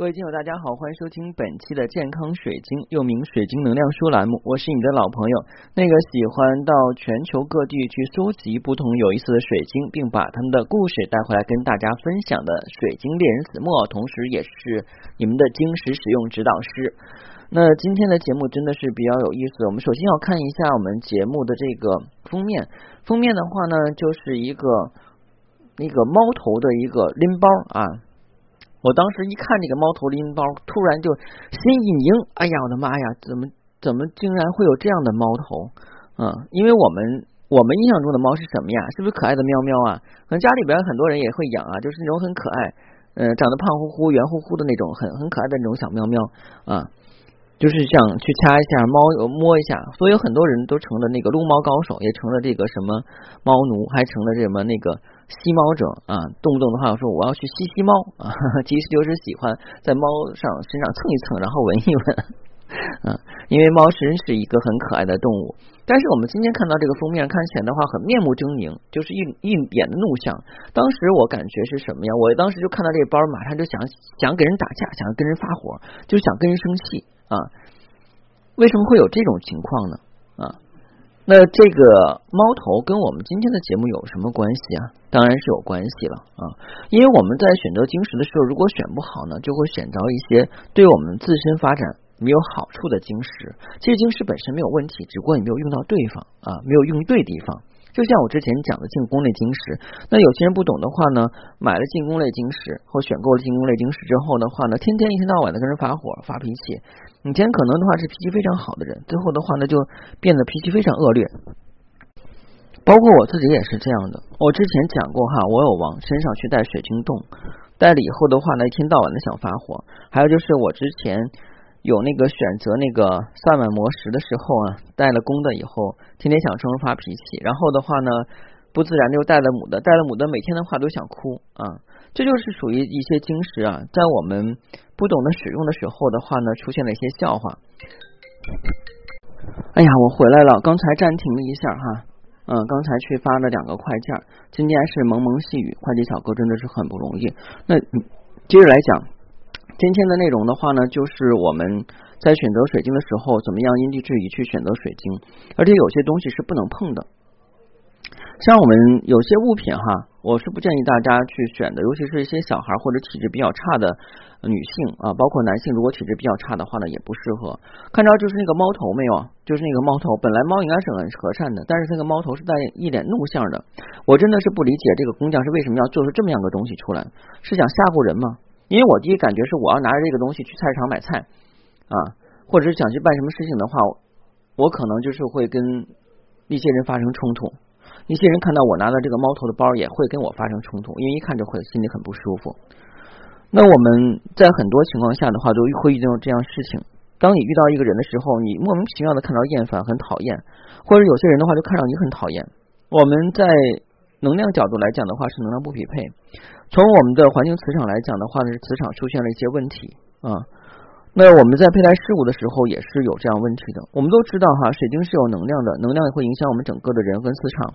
各位听友，大家好，欢迎收听本期的健康水晶，又名水晶能量书栏目。我是你的老朋友，那个喜欢到全球各地去收集不同有意思的水晶，并把他们的故事带回来跟大家分享的水晶猎人子墨，同时也是你们的晶石使用指导师。那今天的节目真的是比较有意思。我们首先要看一下我们节目的这个封面，封面的话呢，就是一个那个猫头的一个拎包啊。我当时一看这个猫头拎包，突然就心一凝，哎呀，我的妈呀，怎么怎么竟然会有这样的猫头？嗯，因为我们我们印象中的猫是什么呀？是不是可爱的喵喵啊？可能家里边很多人也会养啊，就是那种很可爱，嗯，长得胖乎乎、圆乎乎的那种，很很可爱的那种小喵喵啊。就是想去掐一下猫，摸一下，所以很多人都成了那个撸猫高手，也成了这个什么猫奴，还成了什么那个吸猫者啊！动不动的话说我要去吸吸猫 啊，其实就是喜欢在猫上身上蹭一蹭，然后闻一闻啊。因为猫真是一个很可爱的动物，但是我们今天看到这个封面看起来的话，很面目狰狞，就是一一脸的怒相。当时我感觉是什么呀？我当时就看到这个包，马上就想想给人打架，想跟人发火，就想跟人生气。啊，为什么会有这种情况呢？啊，那这个猫头跟我们今天的节目有什么关系啊？当然是有关系了啊，因为我们在选择晶石的时候，如果选不好呢，就会选择一些对我们自身发展没有好处的晶石。其实晶石本身没有问题，只不过你没有用到对方啊，没有用对地方。就像我之前讲的进攻类晶石，那有些人不懂的话呢，买了进攻类晶石或选购了进攻类晶石之后的话呢，天天一天到晚的跟人发火发脾气，以前可能的话是脾气非常好的人，最后的话呢就变得脾气非常恶劣。包括我自己也是这样的，我之前讲过哈，我有往身上去带水晶洞，带了以后的话呢，一天到晚的想发火，还有就是我之前。有那个选择那个萨满魔石的时候啊，带了公的以后，天天想冲人发脾气，然后的话呢，不自然就带了母的，带了母的每天的话都想哭啊，这就是属于一些晶石啊，在我们不懂得使用的时候的话呢，出现了一些笑话。哎呀，我回来了，刚才暂停了一下哈，嗯，刚才去发了两个快件，今天是蒙蒙细雨，快递小哥真的是很不容易。那接着来讲。今天的内容的话呢，就是我们在选择水晶的时候，怎么样因地制宜去选择水晶，而且有些东西是不能碰的。像我们有些物品哈，我是不建议大家去选的，尤其是一些小孩或者体质比较差的女性啊，包括男性，如果体质比较差的话呢，也不适合。看着就是那个猫头没有？就是那个猫头，本来猫应该是很和善的，但是那个猫头是带一脸怒相的。我真的是不理解这个工匠是为什么要做出这么样个东西出来，是想吓唬人吗？因为我第一感觉是，我要拿着这个东西去菜市场买菜啊，或者是想去办什么事情的话，我可能就是会跟一些人发生冲突。一些人看到我拿的这个猫头的包，也会跟我发生冲突，因为一看就会心里很不舒服。那我们在很多情况下的话，都会遇到这样事情。当你遇到一个人的时候，你莫名其妙的看到厌烦、很讨厌，或者有些人的话就看到你很讨厌。我们在能量角度来讲的话，是能量不匹配。从我们的环境磁场来讲的话呢，是磁场出现了一些问题啊。那我们在佩戴事物的时候也是有这样问题的。我们都知道哈，水晶是有能量的，能量也会影响我们整个的人跟磁场。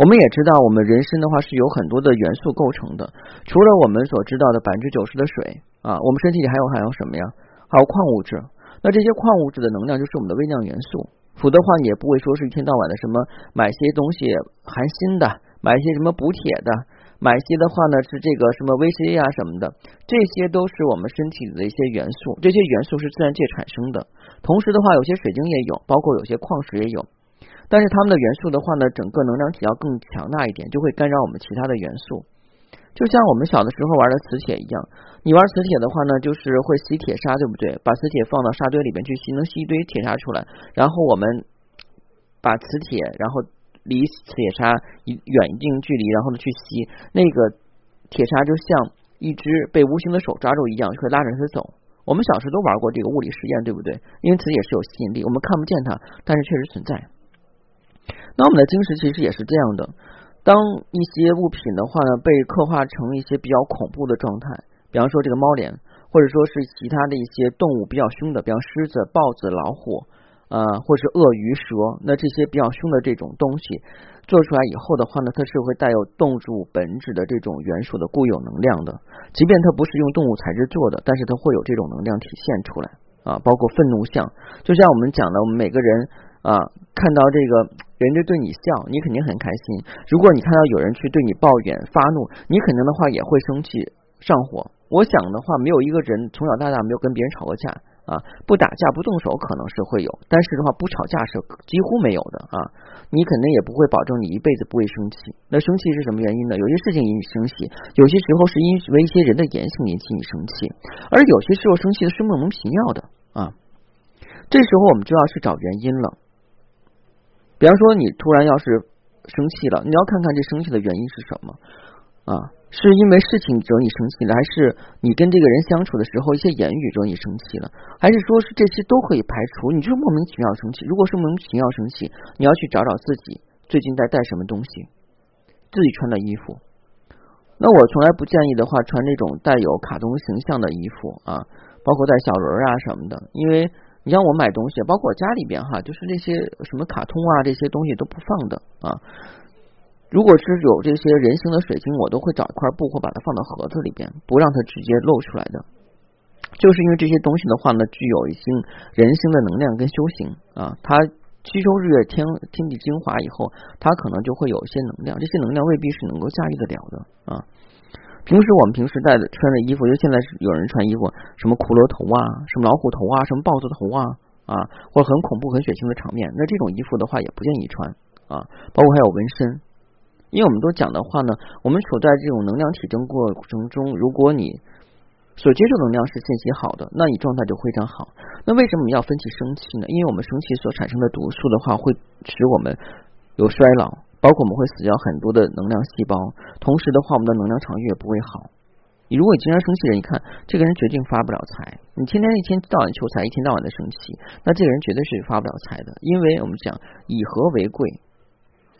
我们也知道，我们人身的话是有很多的元素构成的，除了我们所知道的百分之九十的水啊，我们身体里还有还有什么呀？还有矿物质。那这些矿物质的能量就是我们的微量元素。否则的话，也不会说是一天到晚的什么买些东西含锌的，买一些什么补铁的。买一些的话呢是这个什么 VC 啊什么的，这些都是我们身体的一些元素，这些元素是自然界产生的。同时的话，有些水晶也有，包括有些矿石也有，但是它们的元素的话呢，整个能量体要更强大一点，就会干扰我们其他的元素。就像我们小的时候玩的磁铁一样，你玩磁铁的话呢，就是会吸铁砂，对不对？把磁铁放到沙堆里面去吸，能吸一堆铁砂出来，然后我们把磁铁，然后。离铁砂远一定距离，然后呢去吸那个铁砂，就像一只被无形的手抓住一样，会拉着它走。我们小时候都玩过这个物理实验，对不对？因为磁铁是有吸引力，我们看不见它，但是确实存在。那我们的晶石其实也是这样的。当一些物品的话呢，被刻画成一些比较恐怖的状态，比方说这个猫脸，或者说是其他的一些动物比较凶的，比方狮子、豹子、老虎啊，或是鳄鱼、蛇，那这些比较凶的这种东西做出来以后的话呢，它是会带有动物本质的这种元素的固有能量的。即便它不是用动物材质做的，但是它会有这种能量体现出来啊。包括愤怒像，就像我们讲的，我们每个人啊，看到这个人家对你笑，你肯定很开心；如果你看到有人去对你抱怨、发怒，你肯定的话也会生气、上火。我想的话，没有一个人从小到大没有跟别人吵过架。啊，不打架不动手可能是会有，但是的话不吵架是几乎没有的啊。你肯定也不会保证你一辈子不会生气。那生气是什么原因呢？有些事情引起生气，有些时候是因为一些人的言行引起你生气，而有些时候生气的是莫名其妙的啊。这时候我们就要去找原因了。比方说你突然要是生气了，你要看看这生气的原因是什么啊。是因为事情惹你生气了，还是你跟这个人相处的时候一些言语惹你生气了，还是说是这些都可以排除？你就是莫名其妙生气。如果是莫名其妙生气，你要去找找自己最近在带什么东西，自己穿的衣服。那我从来不建议的话穿那种带有卡通形象的衣服啊，包括带小人啊什么的，因为你像我买东西，包括家里边哈，就是那些什么卡通啊这些东西都不放的啊。如果是有这些人形的水晶，我都会找一块布或把它放到盒子里边，不让它直接露出来的。就是因为这些东西的话呢，具有一些人形的能量跟修行啊，它吸收日月天天地精华以后，它可能就会有一些能量，这些能量未必是能够驾驭得了的啊。平时我们平时戴的穿的衣服，就现在是有人穿衣服，什么骷髅头啊，什么老虎头啊，什么豹子头啊啊，或者很恐怖、很血腥的场面，那这种衣服的话也不建议穿啊，包括还有纹身。因为我们都讲的话呢，我们处在这种能量体征过程中，如果你所接受能量是信息好的，那你状态就非常好。那为什么要分析生气呢？因为我们生气所产生的毒素的话，会使我们有衰老，包括我们会死掉很多的能量细胞。同时的话，我们的能量场域也不会好。你如果经常生气的人，你看这个人决定发不了财。你天天一天到晚求财，一天到晚的生气，那这个人绝对是发不了财的。因为我们讲以和为贵。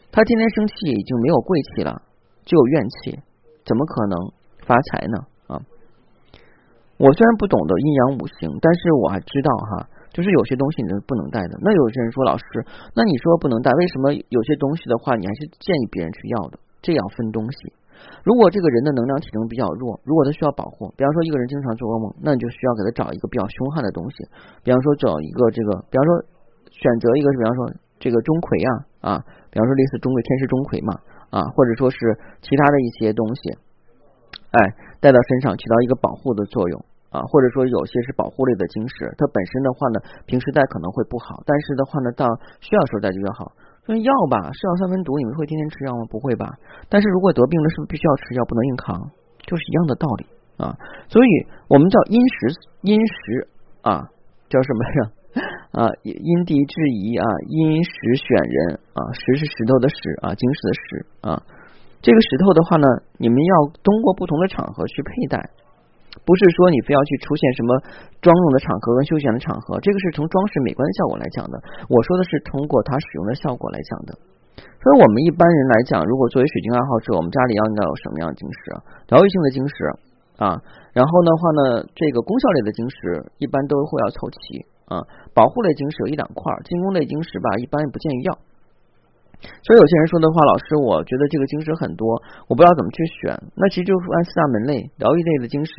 他天天生气，已经没有贵气了，就有怨气，怎么可能发财呢？啊！我虽然不懂得阴阳五行，但是我还知道哈，就是有些东西你是不能带的。那有些人说，老师，那你说不能带，为什么有些东西的话，你还是建议别人去要的？这要分东西。如果这个人的能量体征比较弱，如果他需要保护，比方说一个人经常做噩梦，那你就需要给他找一个比较凶悍的东西，比方说找一个这个，比方说选择一个，比方说这个钟馗呀啊。比方说类似钟馗天师钟馗嘛啊，或者说是其他的一些东西，哎，带到身上起到一个保护的作用啊，或者说有些是保护类的晶石，它本身的话呢，平时戴可能会不好，但是的话呢，到需要时候戴就要好。说药吧，是药三分毒，你们会天天吃药吗？不会吧？但是如果得病了，是不是必须要吃药，不能硬扛？就是一样的道理啊。所以我们叫因时因时啊，叫什么呀？啊，因地制宜啊，因时选人啊，石是石头的石啊，晶石的石啊。这个石头的话呢，你们要通过不同的场合去佩戴，不是说你非要去出现什么庄重的场合跟休闲的场合，这个是从装饰美观的效果来讲的。我说的是通过它使用的效果来讲的。所以我们一般人来讲，如果作为水晶爱好者，我们家里要应该有什么样的晶石？疗愈性的晶石啊，然后的话呢，这个功效类的晶石一般都会要凑齐。啊，保护类晶石有一两块，进攻类晶石吧，一般不建议要。所以有些人说的话，老师，我觉得这个晶石很多，我不知道怎么去选。那其实就是按四大门类，疗愈类的晶石、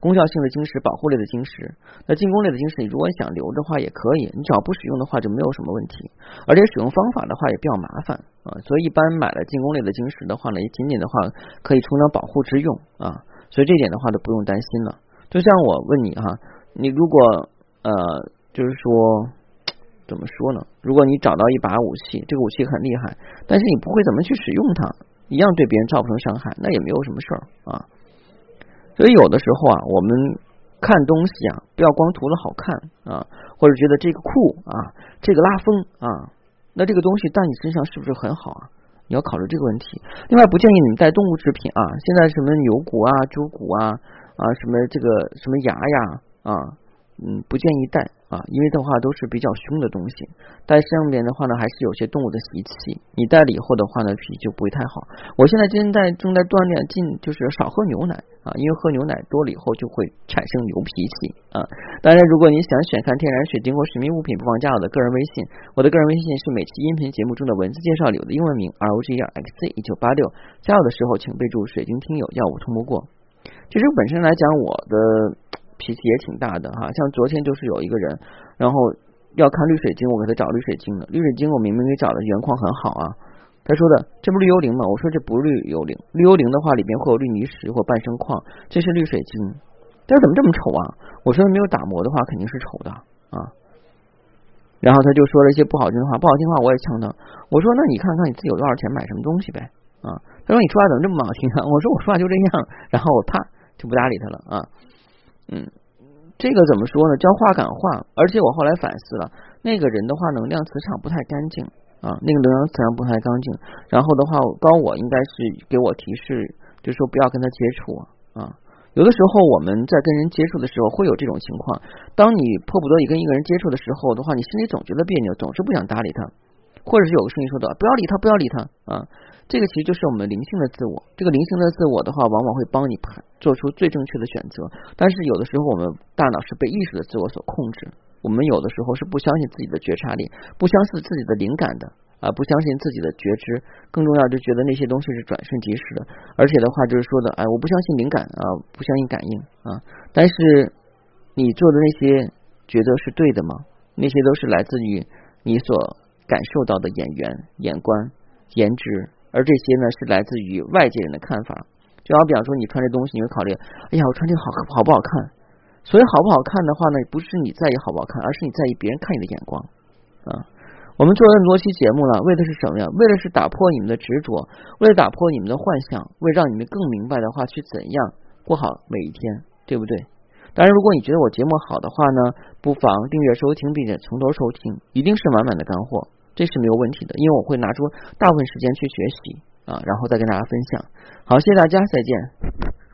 功效性的晶石、保护类的晶石。那进攻类的晶石，你如果想留的话也可以，你只要不使用的话就没有什么问题。而且使用方法的话也比较麻烦啊，所以一般买了进攻类的晶石的话呢，也仅仅的话可以充当保护之用啊。所以这点的话都不用担心了。就像我问你哈，你如果呃。就是说，怎么说呢？如果你找到一把武器，这个武器很厉害，但是你不会怎么去使用它，一样对别人造不成伤害，那也没有什么事儿啊。所以有的时候啊，我们看东西啊，不要光图了好看啊，或者觉得这个酷啊，这个拉风啊，那这个东西在你身上是不是很好啊？你要考虑这个问题。另外，不建议你们带动物制品啊，现在什么牛骨啊、猪骨啊啊，什么这个什么牙呀啊。嗯，不建议带啊，因为的话都是比较凶的东西，带上面的话呢还是有些动物的习气，你带了以后的话呢脾气就不会太好。我现在正在正在锻炼，进就是少喝牛奶啊，因为喝牛奶多了以后就会产生牛脾气啊。当然，如果你想选看天然水晶或神秘物品，不妨加我的个人微信，我的个人微信是每期音频节目中的文字介绍里的英文名 R O G E R X C 一九八六。加我的时候请备注水晶听友，要我通不过。其实本身来讲，我的。脾气也挺大的哈，像昨天就是有一个人，然后要看绿水晶，我给他找绿水晶的，绿水晶我明明给找的原矿很好啊，他说的这不绿幽灵吗？我说这不是绿幽灵，绿幽灵的话里边会有绿泥石或半生矿，这是绿水晶，他说怎么这么丑啊？我说没有打磨的话肯定是丑的啊，然后他就说了一些不好听的话，不好听的话我也呛他，我说那你看看你自己有多少钱买什么东西呗啊，他说你说话怎么这么不好听啊？我说我说话就这样，然后我啪就不搭理他了啊。嗯，这个怎么说呢？叫话感化，而且我后来反思了，那个人的话能量磁场不太干净啊，那个能量磁场不太干净。然后的话，高我应该是给我提示，就说不要跟他接触啊。有的时候我们在跟人接触的时候会有这种情况，当你迫不得已跟一个人接触的时候的话，你心里总觉得别扭，总是不想搭理他，或者是有个声音说的不要理他，不要理他啊。这个其实就是我们灵性的自我，这个灵性的自我的话，往往会帮你判做出最正确的选择。但是有的时候，我们大脑是被意识的自我所控制，我们有的时候是不相信自己的觉察力，不相信自己的灵感的啊，不相信自己的觉知。更重要，就觉得那些东西是转瞬即逝的。而且的话，就是说的，哎，我不相信灵感啊，不相信感应啊。但是你做的那些觉得是对的吗？那些都是来自于你所感受到的眼缘、眼观、颜值。而这些呢，是来自于外界人的看法。就好比方说，你穿这东西，你会考虑，哎呀，我穿这个好好不好看？所以好不好看的话呢，不是你在意好不好看，而是你在意别人看你的眼光啊。我们做了那么多期节目了，为的是什么呀？为的是打破你们的执着，为了打破你们的幻想，为让你们更明白的话，去怎样过好每一天，对不对？当然，如果你觉得我节目好的话呢，不妨订阅收听，并且从头收听，一定是满满的干货。这是没有问题的，因为我会拿出大部分时间去学习啊，然后再跟大家分享。好，谢谢大家，再见。